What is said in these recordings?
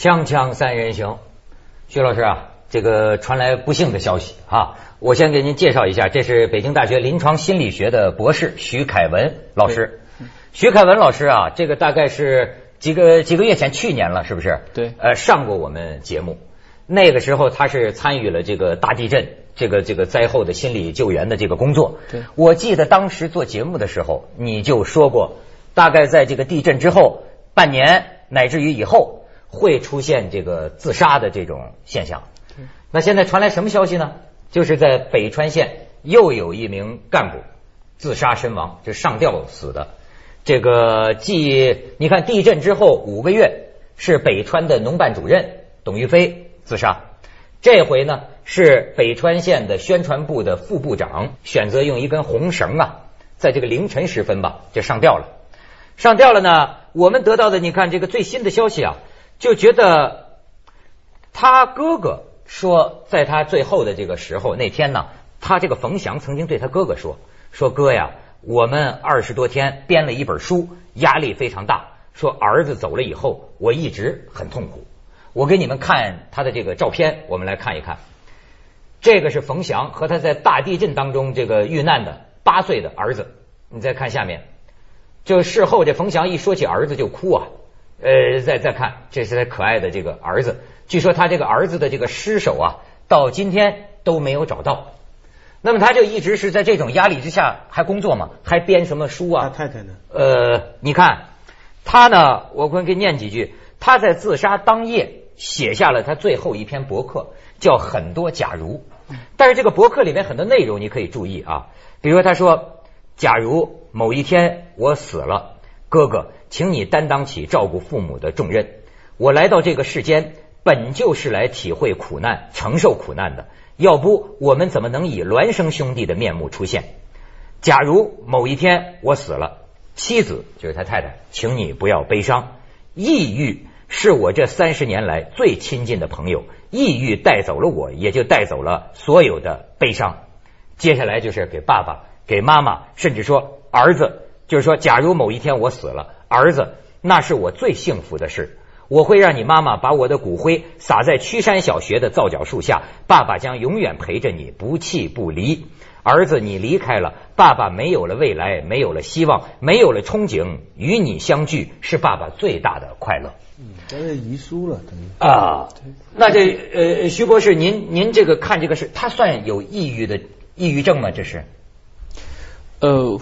锵锵三人行，徐老师啊，这个传来不幸的消息啊，我先给您介绍一下，这是北京大学临床心理学的博士徐凯文老师。徐凯文老师啊，这个大概是几个几个月前，去年了，是不是？对呃，上过我们节目，那个时候他是参与了这个大地震这个这个灾后的心理救援的这个工作。对我记得当时做节目的时候，你就说过，大概在这个地震之后半年乃至于以后，会出现这个自杀的这种现象。那现在传来什么消息呢？就是在北川县又有一名干部自杀身亡，就上吊死的。这个继你看地震之后五个月，是北川的农办主任董玉飞自杀。这回呢是北川县的宣传部的副部长选择用一根红绳啊，在这个凌晨时分吧就上吊了。上吊了呢，我们得到的你看这个最新的消息啊，就觉得他哥哥说，在他最后的这个时候那天呢，他这个冯翔曾经对他哥哥说：“说哥呀，我们二十多天编了一本书，压力非常大。说儿子走了以后，我一直很痛苦。我给你们看他的这个照片，我们来看一看。这个是冯翔和他在大地震当中这个遇难的八岁的儿子。你再看下面，就事后这冯翔一说起儿子就哭啊。呃，再再看，这是他可爱的这个儿子。据说他这个儿子的这个尸首啊，到今天都没有找到。那么他就一直是在这种压力之下还工作嘛，还编什么书啊？他太太呢？呃，你看他呢，我会给你念几句。他在自杀当夜写下了他最后一篇博客，叫《很多假如》。但是这个博客里面很多内容你可以注意啊，比如他说：“假如某一天我死了，哥哥，请你担当起照顾父母的重任。我来到这个世间，本就是来体会苦难、承受苦难的。要不，我们怎么能以孪生兄弟的面目出现？假如某一天我死了，妻子就是他太太，请你不要悲伤。抑郁是我这三十年来最亲近的朋友，抑郁带走了我，也就带走了所有的悲伤。接下来就是给爸爸、给妈妈，甚至说儿子，就是说，假如某一天我死了，儿子，那是我最幸福的事。我会让你妈妈把我的骨灰撒在曲山小学的皂角树下，爸爸将永远陪着你，不弃不离。儿子，你离开了，爸爸没有了未来，没有了希望，没有了憧憬，与你相聚是爸爸最大的快乐。嗯，这是遗书了，等于啊，那这呃，徐博士，您您这个看这个是，他算有抑郁的抑郁症吗？这是？呃，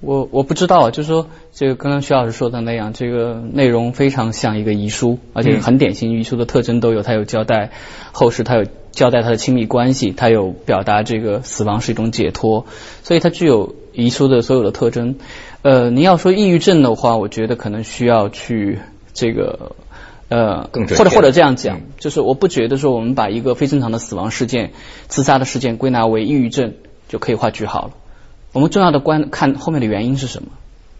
我我不知道，就是说这个刚刚徐老师说的那样，这个内容非常像一个遗书，而且很典型，遗书的特征都有，它有交代后世，它有交代他的亲密关系，它有表达这个死亡是一种解脱，所以它具有遗书的所有的特征。呃，您要说抑郁症的话，我觉得可能需要去这个。呃，或者或者这样讲，就是我不觉得说我们把一个非正常的死亡事件、自杀的事件归纳为抑郁症就可以画句号了。我们重要的观看后面的原因是什么，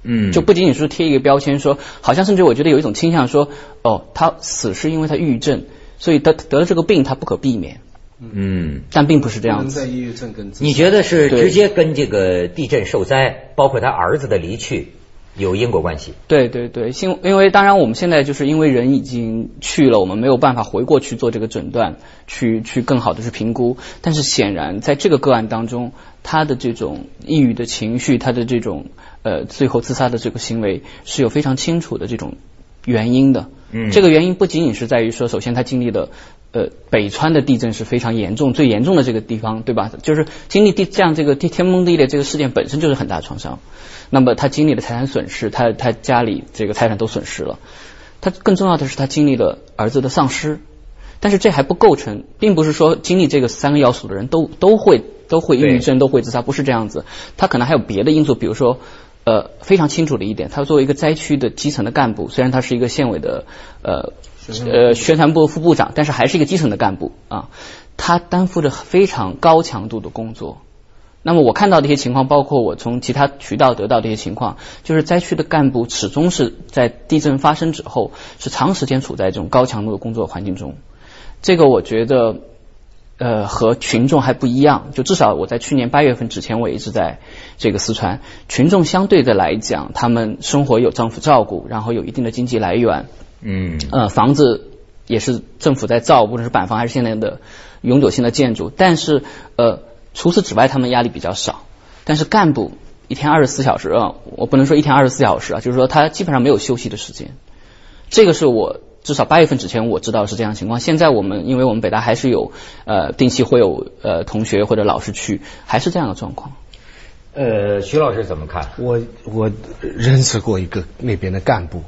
嗯。就不仅仅是贴一个标签说，好像甚至我觉得有一种倾向说，哦，他死是因为他抑郁症，所以得得了这个病他不可避免，嗯，但并不是这样子。抑郁症跟你觉得是直接跟这个地震受灾，包括他儿子的离去有因果关系？对对对，因因为当然我们现在就是因为人已经去了，我们没有办法回过去做这个诊断，去去更好的去评估。但是显然在这个个案当中，他的这种抑郁的情绪，他的这种呃最后自杀的这个行为是有非常清楚的这种原因的。嗯这个原因不仅仅是在于说，首先他经历的。呃，北川的地震是非常严重，最严重的这个地方，对吧？就是经历地这样这个地天崩地裂这个事件本身就是很大创伤。那么他经历了财产损失，他他家里这个财产都损失了。他更重要的是他经历了儿子的丧失，但是这还不构成，并不是说经历这个三个要素的人都都会都会抑郁症都会自杀，不是这样子。他可能还有别的因素，比如说。呃，非常清楚的一点，他作为一个灾区的基层的干部，虽然他是一个县委的呃呃宣传部副部长，但是还是一个基层的干部啊，他担负着非常高强度的工作。那么我看到的一些情况，包括我从其他渠道得到的一些情况，就是灾区的干部始终是在地震发生之后，是长时间处在这种高强度的工作环境中。这个我觉得，呃，和群众还不一样。就至少我在去年八月份之前，我一直在这个四川，群众相对的来讲，他们生活有政府照顾，然后有一定的经济来源，嗯呃，房子也是政府在造，无论是板房还是现在的永久性的建筑。但是呃，除此之外，他们压力比较少。但是干部一天二十四小时啊，我不能说一天二十四小时啊，就是说他基本上没有休息的时间。这个是我至少八月份之前我知道是这样情况。现在我们因为我们北大还是有呃定期会有呃同学或者老师去，还是这样的状况。呃，徐老师怎么看？我我认识过一个那边的干部，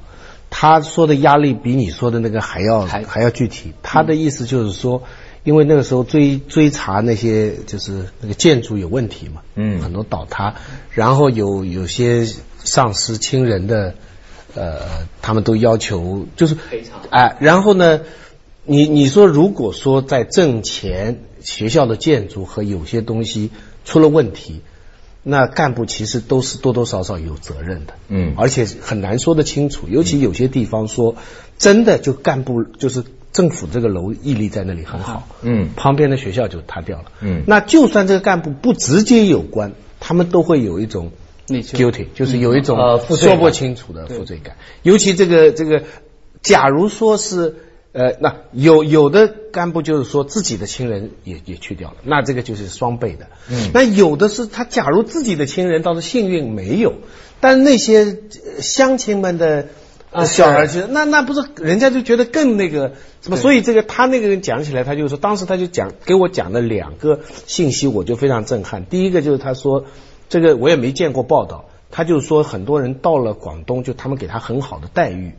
他说的压力比你说的那个还要还还要具体。他的意思就是说，因为那个时候追追查那些就是那个建筑有问题嘛，嗯很多倒塌，然后有有些丧失亲人的，呃，他们都要求就是赔偿。哎、然后呢，你你说如果说在挣钱，学校的建筑和有些东西出了问题。那干部其实都是多多少少有责任的，嗯。而且很难说得清楚，尤其有些地方说真的就干部就是政府这个楼屹立在那里很好，嗯。旁边的学校就塌掉了，嗯。那就算这个干部不直接有关，他们都会有一种 guilty，就是有一种说不清楚的负罪感，尤其这个这个，假如说是。呃，那有有的干部就是说自己的亲人也也去掉了，那这个就是双倍的。嗯那有的是他假如自己的亲人倒是幸运没有，但那些呃乡亲们的小儿是子，那那不是人家就觉得更那个什么？所以这个他那个人讲起来，他就说当时他就讲给我讲了两个信息，我就非常震撼。第一个就是他说这个我也没见过报道，他就说很多人到了广东，就他们给他很好的待遇。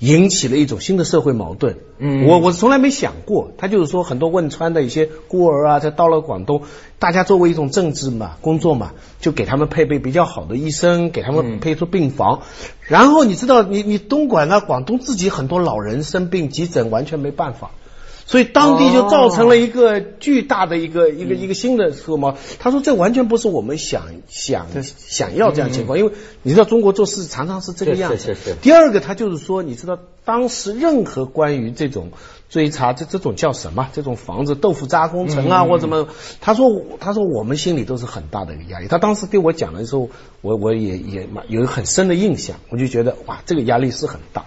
引起了一种新的社会矛盾。嗯我我从来没想过，他就是说很多汶川的一些孤儿啊，他到了广东，大家作为一种政治嘛工作嘛，就给他们配备比较好的医生，给他们配出病房。然后你知道，你你东莞啊，广东自己很多老人生病急诊完全没办法。所以当地就造成了一个巨大的一个、一个一个新的社会矛盾。他说这完全不是我们想想想要这样情况，因为你知道中国做事常常是这个样子。第二个，他就是说，你知道当时任何关于这种追查这这种叫什么？这种房子豆腐渣工程啊，或怎么？他说他说我们心里都是很大的一个压力。他当时对我讲的时候，我我也也蛮有很深的印象，我就觉得哇，这个压力是很大。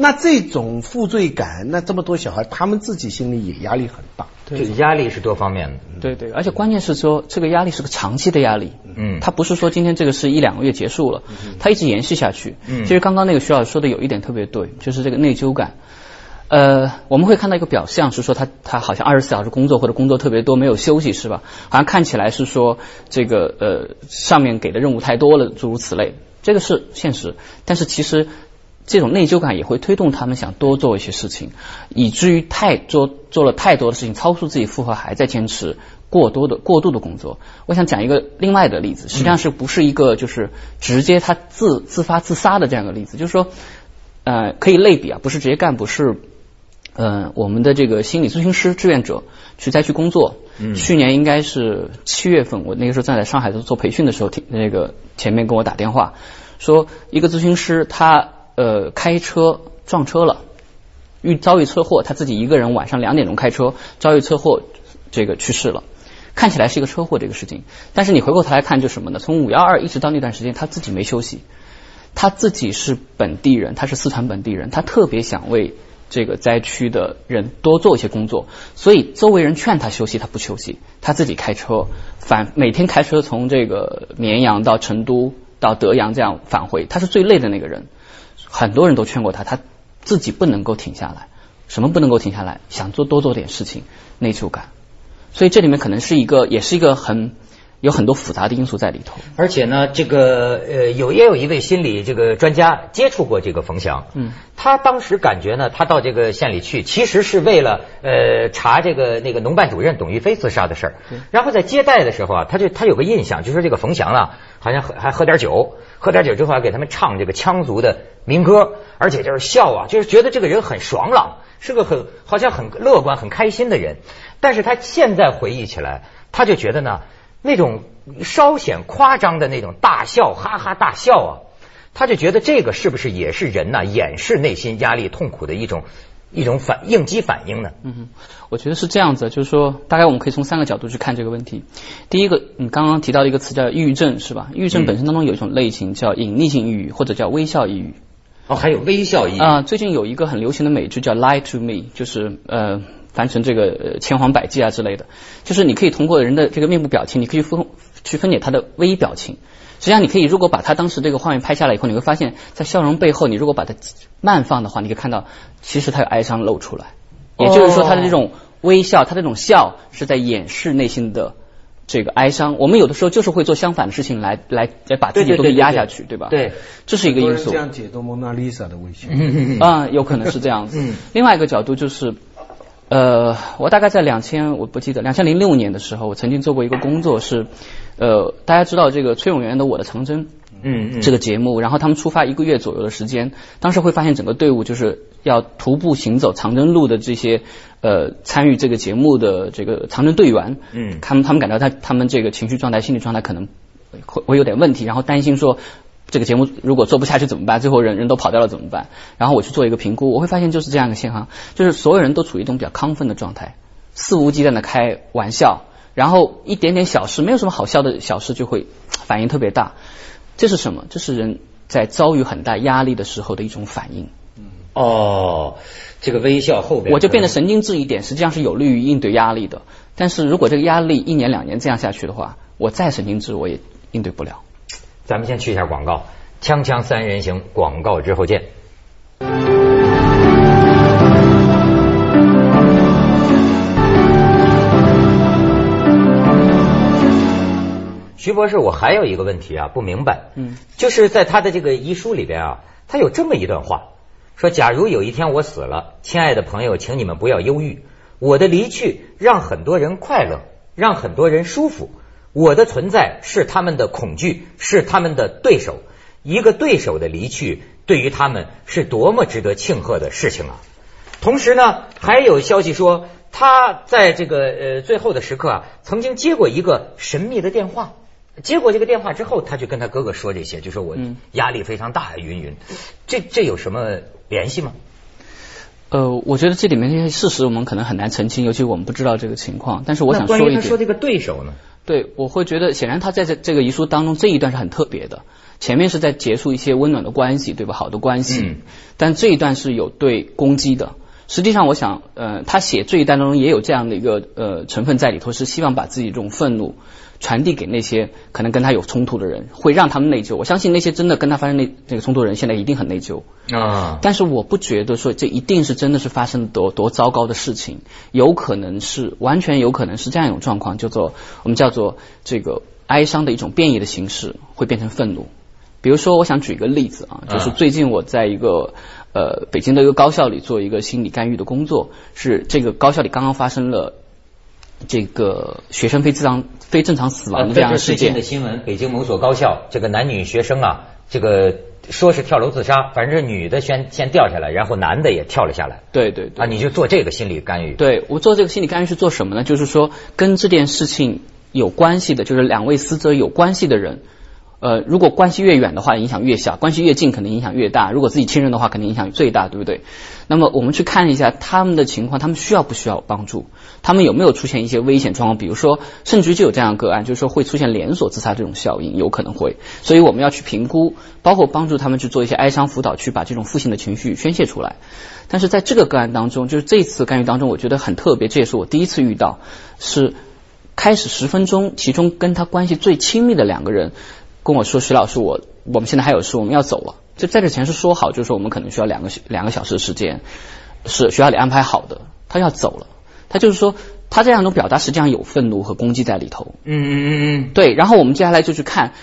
那这种负罪感，那这么多小孩，他们自己心里也压力很大。这个压力是多方面的。对对，而且关键是说这个压力是个长期的压力，嗯它不是说今天这个是一两个月结束了，它一直延续下去。嗯其实刚刚那个徐老师说的有一点特别对，就是这个内疚感。呃，我们会看到一个表象是说他他好像二十四小时工作或者工作特别多没有休息是吧？好像看起来是说这个呃上面给的任务太多了，诸如此类，这个是现实。但是其实这种内疚感也会推动他们想多做一些事情，以至于太做做了太多的事情，超出自己负荷，还在坚持过多的过度的工作。我想讲一个另外的例子，实际上是不是一个就是直接他自自发自杀的这样一个例子，就是说呃可以类比啊，不是职业干部是。呃，我们的这个心理咨询师志愿者去灾区工作，嗯去年应该是七月份，我那个时候站在上海做培训的时候，听那个前面跟我打电话说，一个咨询师他呃开车撞车了，遇遭遇车祸，他自己一个人晚上两点钟开车遭遇车祸，这个去世了。看起来是一个车祸这个事情，但是你回过头来看，就什么呢？从五幺二一直到那段时间，他自己没休息，他自己是本地人，他是四川本地人，他特别想为这个灾区的人多做一些工作，所以周围人劝他休息，他不休息，他自己开车返，每天开车从这个绵阳到成都到德阳这样返回，他是最累的那个人。很多人都劝过他，他自己不能够停下来。什么不能够停下来？想做多做点事情，内疚感。所以这里面可能是一个，也是一个很有很多复杂的因素在里头。而且呢，这个呃，有也有一位心理这个专家接触过这个冯翔，嗯，他当时感觉呢，他到这个县里去，其实是为了呃查这个那个农办主任董玉飞自杀的事儿。然后在接待的时候啊，他就他有个印象，就说这个冯翔啊，好像喝还喝点酒，喝点酒之后还给他们唱这个羌族的民歌，而且就是笑啊，就是觉得这个人很爽朗，是个很好像很乐观、很开心的人。但是他现在回忆起来，他就觉得呢。那种稍显夸张的那种大笑，哈哈大笑啊，他就觉得这个是不是也是人呐、掩饰内心压力、痛苦的一种一种反应激反应呢？嗯哼，我觉得是这样子，就是说，大概我们可以从三个角度去看这个问题。第一个，你刚刚提到一个词叫抑郁症，是吧？抑郁症本身当中有一种类型叫隐匿性抑郁，或者叫微笑抑郁。哦，还有微笑抑郁啊、最近有一个很流行的美剧叫《Lie to Me》，就是呃翻成这个呃千谎百计啊之类的，就是你可以通过人的这个面部表情，你可以分去分解他的微表情。实际上，你可以如果把他当时这个画面拍下来以后，你会发现在笑容背后，你如果把它慢放的话，你可以看到其实他有哀伤露出来，也就是说他的这种微笑，他这种笑是在掩饰内心的。这个哀伤，我们有的时候就是会做相反的事情来来来把自己都给压下去，对吧？对，这是一个因素。这样解读蒙娜丽莎的微笑。啊，有可能是这样子。嗯另外一个角度就是，呃，我大概在两千，我不记得，两千零六年的时候，我曾经做过一个工作是，呃，大家知道这个崔永元的《我的长征》。嗯嗯，这个节目，然后他们出发一个月左右的时间，当时会发现整个队伍就是要徒步行走长征路的这些呃参与这个节目的这个长征队员，嗯他们他们感到他他们这个情绪状态、心理状态可能会会有点问题，然后担心说这个节目如果做不下去怎么办？最后人人都跑掉了怎么办？然后我去做一个评估，我会发现就是这样一个现象，就是所有人都处于一种比较亢奋的状态，肆无忌惮的开玩笑，然后一点点小事，没有什么好笑的小事就会 反应特别大。这是什么？这是人在遭遇很大压力的时候的一种反应。哦，这个微笑后边，我就变得神经质一点，实际上是有利于应对压力的。但是如果这个压力一年两年这样下去的话，我再神经质我也应对不了。咱们先去一下广告，锵锵三人行，广告之后见。徐博士，我还有一个问题啊，不明白，嗯，就是在他的这个遗书里边啊，他有这么一段话，说假如有一天我死了，亲爱的朋友，请你们不要忧郁，我的离去让很多人快乐，让很多人舒服，我的存在是他们的恐惧，是他们的对手，一个对手的离去对于他们是多么值得庆贺的事情啊！同时呢，还有消息说他在这个呃最后的时刻啊，曾经接过一个神秘的电话。接过这个电话之后，他就跟他哥哥说这些，就说我嗯压力非常大，云云。这这有什么联系吗？呃，我觉得这里面这些事实我们可能很难澄清，尤其我们不知道这个情况。但是我想说一点，他说这个对手呢？对，我会觉得显然他在这这个遗书当中这一段是很特别的，前面是在结束一些温暖的关系，对吧？好的关系，嗯但这一段是有对攻击的。实际上，我想，呃，他写这一段当中也有这样的一个呃成分在里头，是希望把自己这种愤怒传递给那些可能跟他有冲突的人，会让他们内疚。我相信那些真的跟他发生那那个冲突的人，现在一定很内疚。啊，但是我不觉得说这一定是真的是发生了多多糟糕的事情，有可能是完全有可能是这样一种状况，叫做我们叫做这个哀伤的一种变异的形式，会变成愤怒。比如说，我想举一个例子啊，就是啊最近我在一个呃北京的一个高校里做一个心理干预的工作，是这个高校里刚刚发生了这个学生非正常非正常死亡的这样的事件呃最近的。新闻，北京某所高校这个男女学生啊，这个说是跳楼自杀，反正是女的先先掉下来，然后男的也跳了下来对对对啊，你就做这个心理干预。对我做这个心理干预是做什么呢？就是说跟这件事情有关系的，就是两位死者有关系的人。呃，如果关系越远的话，影响越小；关系越近，可能影响越大。如果自己亲人的话，肯定影响最大，对不对？那么我们去看一下他们的情况，他们需要不需要帮助？他们有没有出现一些危险状况？比如说，甚至于就有这样的个案，就是说会出现连锁自杀这种效应，有可能会。所以我们要去评估，包括帮助他们去做一些哀伤辅导，去把这种负性的情绪宣泄出来。但是在这个个案当中，就是这次干预当中，我觉得很特别，这也是我第一次遇到，是开始十分钟，其中跟他关系最亲密的两个人跟我说：“徐老师，我我们现在还有事，我们要走了。”就在这前是说好，就是说我们可能需要两个两个小时的时间，是学校里安排好的，他要走了。他就是说，他这样一种表达实际上有愤怒和攻击在里头。嗯嗯嗯嗯，对，然后我们接下来就去看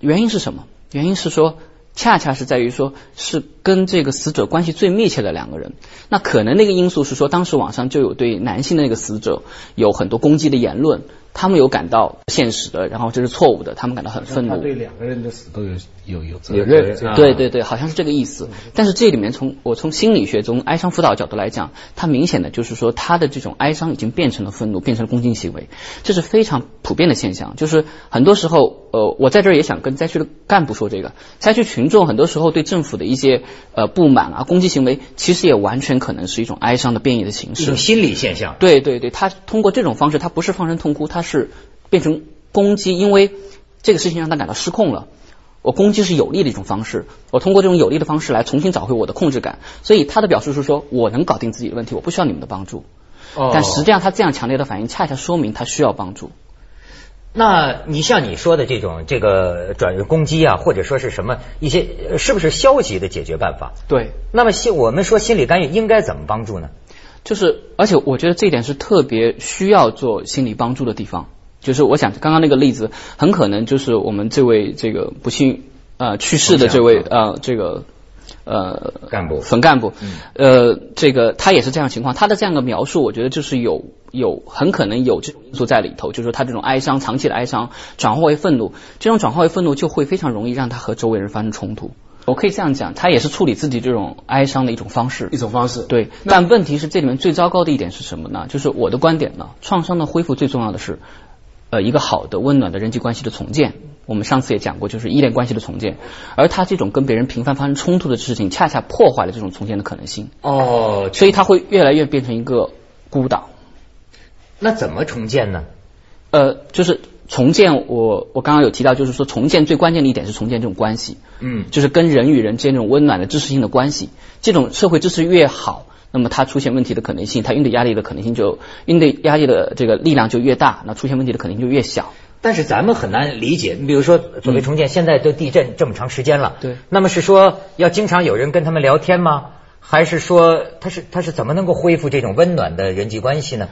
原因是什么？原因是说，恰恰是在于说，是跟这个死者关系最密切的两个人。那可能那个因素是说，当时网上就有对男性的那个死者有很多攻击的言论，他们有感到现实的，然后这是错误的，他们感到很愤怒。他对两个人的死都有有有责任。对对对，好像是这个意思。但是这里面从我从心理学中哀伤辅导角度来讲，它明显的就是说，他的这种哀伤已经变成了愤怒，变成了攻击行为，这是非常普遍的现象。就是很多时候，呃，我在这儿也想跟灾区的干部说这个，灾区群众很多时候对政府的一些呃不满啊、攻击行为，其实也完全可能是一种哀伤的变异的形式一种。心理现象。对对对，他通过这种方式，他不是放声痛哭，他是变成攻击，因为这个事情让他感到失控了。我攻击是有利的一种方式，我通过这种有利的方式来重新找回我的控制感。所以他的表述是说我能搞定自己的问题，我不需要你们的帮助。哦但实际上他这样强烈的反应，恰恰说明他需要帮助。那你像你说的这种这个转攻击啊，或者说是什么一些，呃是不是消极的解决办法？对，那么心我们说心理干预应该怎么帮助呢？就是，而且我觉得这一点是特别需要做心理帮助的地方。就是我想刚刚那个例子，很可能就是我们这位这个不幸呃去世的这位呃这个呃干部冯干部，呃这个他也是这样情况，他的这样的描述，我觉得就是有有很可能有这种因素在里头，就是说他这种哀伤长期的哀伤转化为愤怒，这种转化为愤怒就会非常容易让他和周围人发生冲突。我可以这样讲，他也是处理自己这种哀伤的一种方式一。种方式。对，但问题是这里面最糟糕的一点是什么呢？就是我的观点呢，创伤的恢复最重要的是，呃，一个好的温暖的人际关系的重建。我们上次也讲过，就是依恋关系的重建，而他这种跟别人频繁发生冲突的事情，恰恰破坏了这种重建的可能性，哦，所以他会越来越变成一个孤岛。那怎么重建呢？呃，就是重建我，我刚刚有提到，就是说重建最关键的一点是重建这种关系，嗯，就是跟人与人之间这种温暖的支持性的关系。这种社会支持越好，那么它出现问题的可能性，它应对压力的可能性就应对压力的这个力量就越大，那出现问题的可能性就越小。但是咱们很难理解，你比如说所谓重建，现在都地震这么长时间了，对那么是说要经常有人跟他们聊天吗？还是说他是他是怎么能够恢复这种温暖的人际关系呢？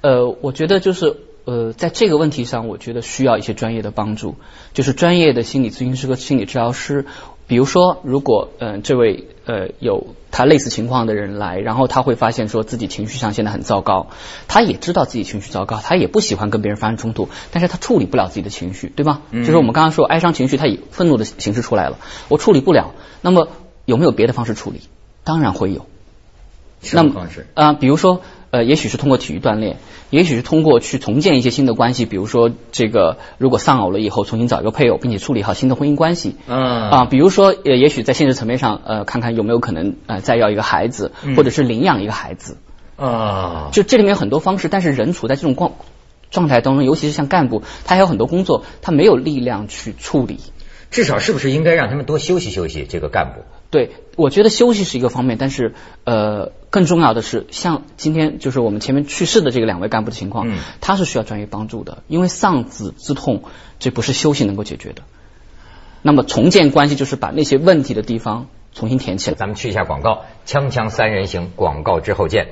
呃，我觉得就是呃，在这个问题上，我觉得需要一些专业的帮助，就是专业的心理咨询师和心理治疗师。比如说，如果嗯、呃这位呃有他类似情况的人来，然后他会发现说自己情绪上现在很糟糕，他也知道自己情绪糟糕，他也不喜欢跟别人发生冲突，但是他处理不了自己的情绪，对吧？就是我们刚刚说哀伤情绪，他以愤怒的形式出来了，我处理不了，那么有没有别的方式处理？当然会有。什么方式？啊、比如说，呃，也许是通过体育锻炼，也许是通过去重建一些新的关系，比如说这个如果丧偶了以后，重新找一个配偶，并且处理好新的婚姻关系。嗯啊，比如说，呃，也许在现实层面上，呃，看看有没有可能，呃，再要一个孩子，或者是领养一个孩子。啊，就这里面有很多方式，但是人处在这种状状态当中，尤其是像干部，他还有很多工作，他没有力量去处理。至少是不是应该让他们多休息休息？这个干部，对，我觉得休息是一个方面，但是呃，更重要的是，像今天就是我们前面去世的这个两位干部的情况，嗯他是需要专业帮助的，因为丧子之痛，这不是休息能够解决的。那么重建关系就是把那些问题的地方重新填起来。咱们去一下广告，锵锵三人行，广告之后见。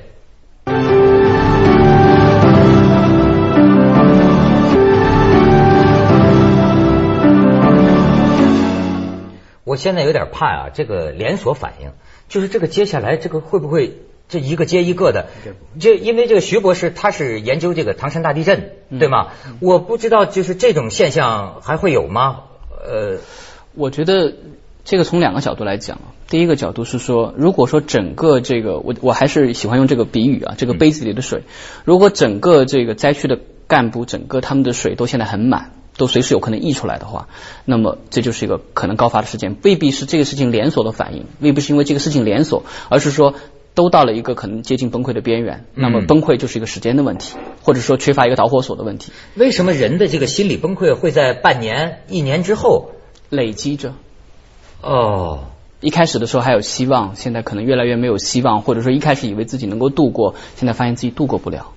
现在有点怕啊，这个连锁反应，就是这个接下来这个会不会这一个接一个的？这因为这个徐博士他是研究这个唐山大地震，对吗？我不知道就是这种现象还会有吗？呃，我觉得这个从两个角度来讲啊，第一个角度是说，如果说整个这个，我我还是喜欢用这个比喻啊，这个杯子里的水，如果整个这个灾区的干部，整个他们的水都现在很满。都随时有可能溢出来的话，那么这就是一个可能高发的事件，未必是这个事情连锁的反应，未必是因为这个事情连锁，而是说都到了一个可能接近崩溃的边缘，那么崩溃就是一个时间的问题，或者说缺乏一个导火索的问题，为什么人的这个心理崩溃会在半年、一年之后？累积着。哦，一开始的时候还有希望，现在可能越来越没有希望，或者说一开始以为自己能够度过，现在发现自己度过不了。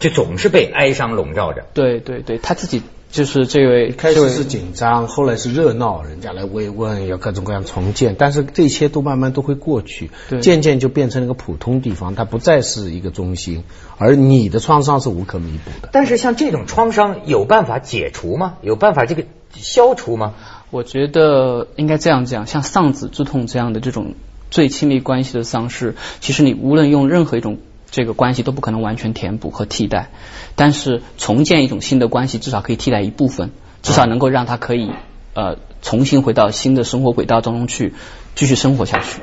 就总是被哀伤笼罩着。对对对，他自己就是这位，开始是紧张，后来是热闹，人家来慰问，要各种各样重建，但是这些都慢慢都会过去，渐渐就变成了一个普通地方，它不再是一个中心，而你的创伤是无可弥补的。但是像这种创伤有办法解除吗？有办法这个消除吗？我觉得应该这样讲，像丧子之痛这样的这种最亲密关系的丧失，其实你无论用任何一种这个关系都不可能完全填补和替代，但是重建一种新的关系，至少可以替代一部分，至少能够让他可以呃重新回到新的生活轨道当中去继续生活下去。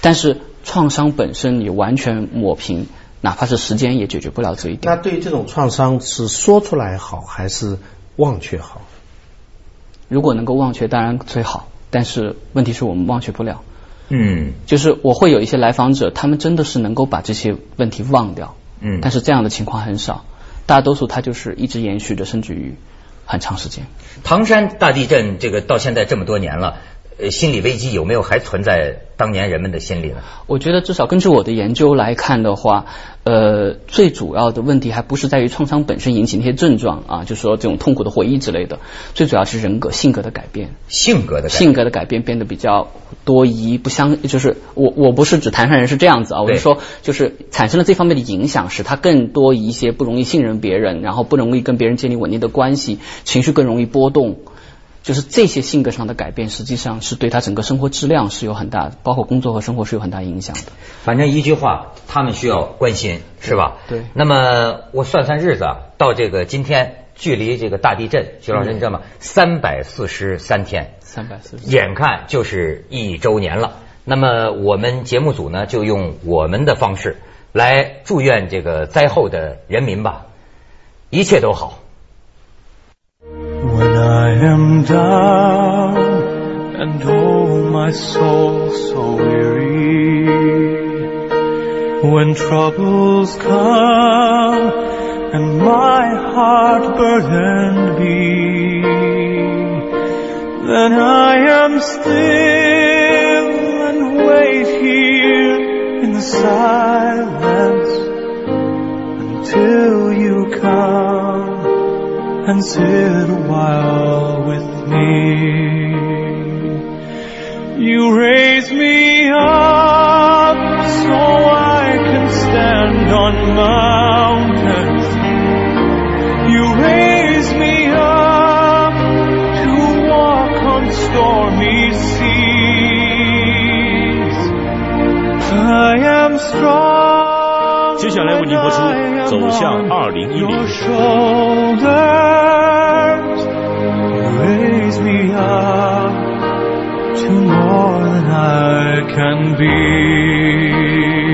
但是创伤本身你完全抹平，哪怕是时间也解决不了这一点。那对于这种创伤是说出来好还是忘却好？如果能够忘却，当然最好，但是问题是我们忘却不了。嗯就是我会有一些来访者，他们真的是能够把这些问题忘掉，嗯但是这样的情况很少，大多数他就是一直延续着，甚至于很长时间。唐山大地震这个到现在这么多年了。呃，心理危机有没有还存在当年人们的心里呢？我觉得至少根据我的研究来看的话，呃，最主要的问题还不是在于创伤本身引起那些症状啊，就是说这种痛苦的回忆之类的，最主要是人格性格的改变，性格的性格的改变变得比较多疑，不相就是我我不是指唐山人是这样子啊，我是说就是产生了这方面的影响，使他更多一些不容易信任别人，然后不容易跟别人建立稳定的关系，情绪更容易波动。就是这些性格上的改变，实际上是对他整个生活质量是有很大，包括工作和生活是有很大影响的。反正一句话，他们需要关心，是吧？对。那么我算算日子啊，到这个今天，距离这个大地震，徐老师你知道吗？三百四十三天，三百四十，眼看就是一周年了。那么我们节目组呢，就用我们的方式来祝愿这个灾后的人民吧，一切都好。I am down and oh my soul so weary. When troubles come and my heart burdened be Then I am still and wait here in the silence Until and sit a while with me. You raise me up so I can stand on mountains. You raise me up to walk on stormy seas. I am strong. 接下来为您播出《走向二零一零》。Raise me up to more than I can be.